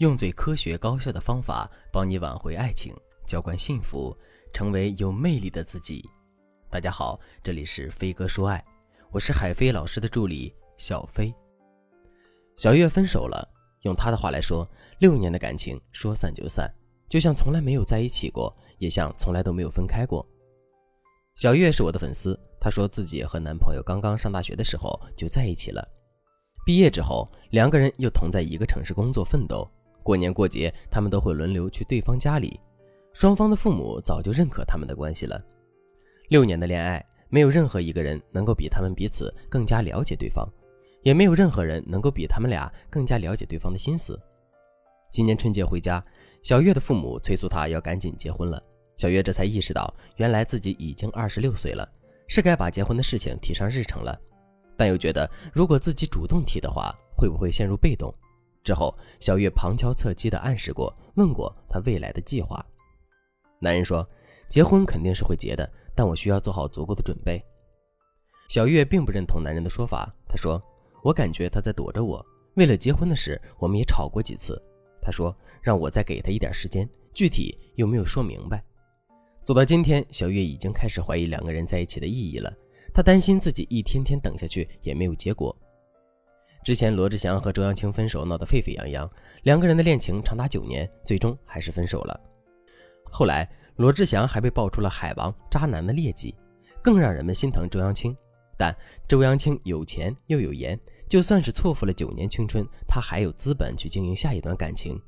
用最科学高效的方法帮你挽回爱情，浇灌幸福，成为有魅力的自己。大家好，这里是飞哥说爱，我是海飞老师的助理小飞。小月分手了，用他的话来说，六年的感情说散就散，就像从来没有在一起过，也像从来都没有分开过。小月是我的粉丝，她说自己和男朋友刚刚上大学的时候就在一起了，毕业之后两个人又同在一个城市工作奋斗。过年过节，他们都会轮流去对方家里，双方的父母早就认可他们的关系了。六年的恋爱，没有任何一个人能够比他们彼此更加了解对方，也没有任何人能够比他们俩更加了解对方的心思。今年春节回家，小月的父母催促她要赶紧结婚了。小月这才意识到，原来自己已经二十六岁了，是该把结婚的事情提上日程了。但又觉得，如果自己主动提的话，会不会陷入被动？之后，小月旁敲侧击地暗示过，问过他未来的计划。男人说：“结婚肯定是会结的，但我需要做好足够的准备。”小月并不认同男人的说法，她说：“我感觉他在躲着我。为了结婚的事，我们也吵过几次。”他说：“让我再给他一点时间，具体又没有说明白。”走到今天，小月已经开始怀疑两个人在一起的意义了。她担心自己一天天等下去也没有结果。之前罗志祥和周扬青分手闹得沸沸扬扬，两个人的恋情长达九年，最终还是分手了。后来罗志祥还被爆出了海王渣男的劣迹，更让人们心疼周扬青。但周扬青有钱又有颜，就算是错付了九年青春，她还有资本去经营下一段感情。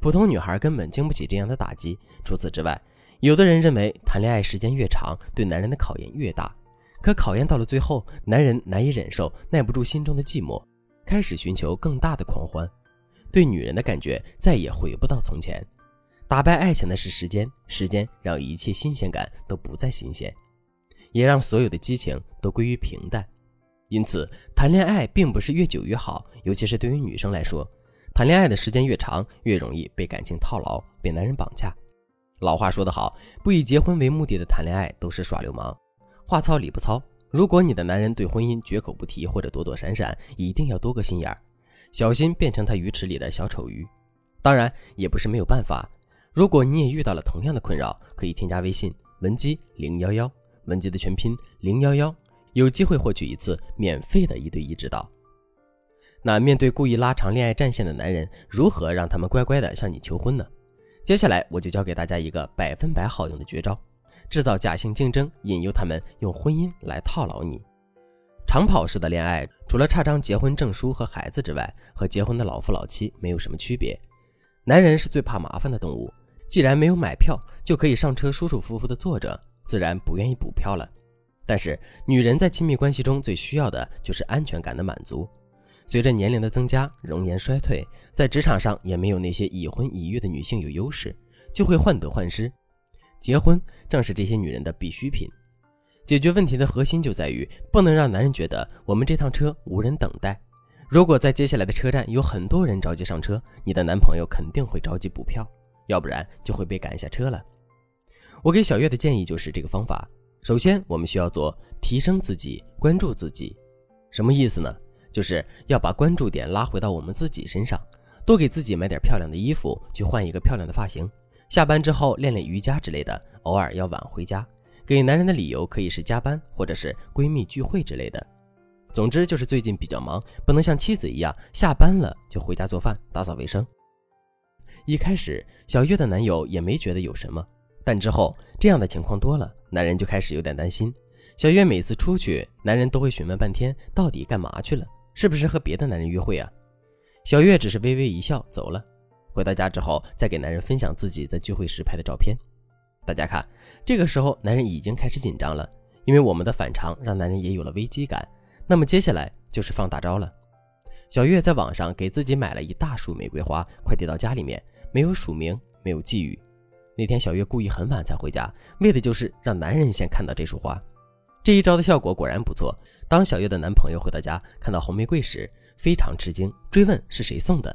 普通女孩根本经不起这样的打击。除此之外，有的人认为谈恋爱时间越长，对男人的考验越大。可考验到了最后，男人难以忍受，耐不住心中的寂寞。开始寻求更大的狂欢，对女人的感觉再也回不到从前。打败爱情的是时间，时间让一切新鲜感都不再新鲜，也让所有的激情都归于平淡。因此，谈恋爱并不是越久越好，尤其是对于女生来说，谈恋爱的时间越长，越容易被感情套牢，被男人绑架。老话说得好，不以结婚为目的的谈恋爱都是耍流氓。话糙理不糙。如果你的男人对婚姻绝口不提或者躲躲闪闪，一定要多个心眼儿，小心变成他鱼池里的小丑鱼。当然，也不是没有办法。如果你也遇到了同样的困扰，可以添加微信文姬零幺幺，文姬的全拼零幺幺，有机会获取一次免费的一对一指导。那面对故意拉长恋爱战线的男人，如何让他们乖乖的向你求婚呢？接下来我就教给大家一个百分百好用的绝招。制造假性竞争，引诱他们用婚姻来套牢你。长跑式的恋爱，除了差张结婚证书和孩子之外，和结婚的老夫老妻没有什么区别。男人是最怕麻烦的动物，既然没有买票就可以上车舒舒服服的坐着，自然不愿意补票了。但是女人在亲密关系中最需要的就是安全感的满足。随着年龄的增加，容颜衰退，在职场上也没有那些已婚已育的女性有优势，就会患得患失。结婚正是这些女人的必需品。解决问题的核心就在于不能让男人觉得我们这趟车无人等待。如果在接下来的车站有很多人着急上车，你的男朋友肯定会着急补票，要不然就会被赶下车了。我给小月的建议就是这个方法。首先，我们需要做提升自己，关注自己。什么意思呢？就是要把关注点拉回到我们自己身上，多给自己买点漂亮的衣服，去换一个漂亮的发型。下班之后练练瑜伽之类的，偶尔要晚回家，给男人的理由可以是加班或者是闺蜜聚会之类的。总之就是最近比较忙，不能像妻子一样下班了就回家做饭、打扫卫生。一开始小月的男友也没觉得有什么，但之后这样的情况多了，男人就开始有点担心。小月每次出去，男人都会询问半天，到底干嘛去了？是不是和别的男人约会啊？小月只是微微一笑走了。回到家之后，再给男人分享自己在聚会时拍的照片。大家看，这个时候男人已经开始紧张了，因为我们的反常让男人也有了危机感。那么接下来就是放大招了。小月在网上给自己买了一大束玫瑰花，快递到家里面，没有署名，没有寄语。那天小月故意很晚才回家，为的就是让男人先看到这束花。这一招的效果果然不错。当小月的男朋友回到家，看到红玫瑰时，非常吃惊，追问是谁送的。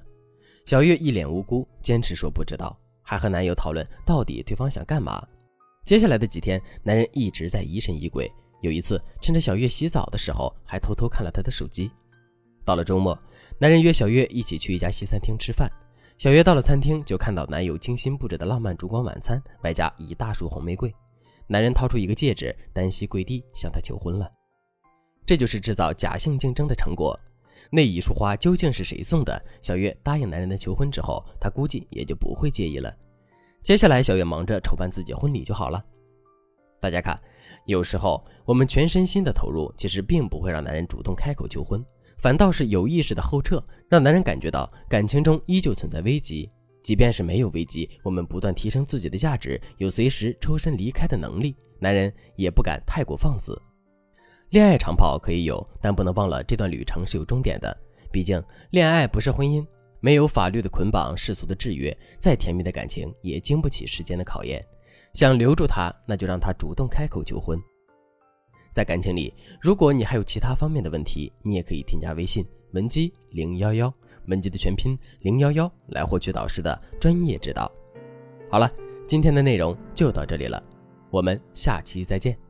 小月一脸无辜，坚持说不知道，还和男友讨论到底对方想干嘛。接下来的几天，男人一直在疑神疑鬼。有一次，趁着小月洗澡的时候，还偷偷看了她的手机。到了周末，男人约小月一起去一家西餐厅吃饭。小月到了餐厅，就看到男友精心布置的浪漫烛光晚餐，外加一大束红玫瑰。男人掏出一个戒指，单膝跪地向她求婚了。这就是制造假性竞争的成果。那一束花究竟是谁送的？小月答应男人的求婚之后，她估计也就不会介意了。接下来，小月忙着筹办自己婚礼就好了。大家看，有时候我们全身心的投入，其实并不会让男人主动开口求婚，反倒是有意识的后撤，让男人感觉到感情中依旧存在危机。即便是没有危机，我们不断提升自己的价值，有随时抽身离开的能力，男人也不敢太过放肆。恋爱长跑可以有，但不能忘了这段旅程是有终点的。毕竟，恋爱不是婚姻，没有法律的捆绑、世俗的制约，再甜蜜的感情也经不起时间的考验。想留住他，那就让他主动开口求婚。在感情里，如果你还有其他方面的问题，你也可以添加微信文姬零幺幺。文姬的全拼零幺幺来获取导师的专业指导。好了，今天的内容就到这里了，我们下期再见。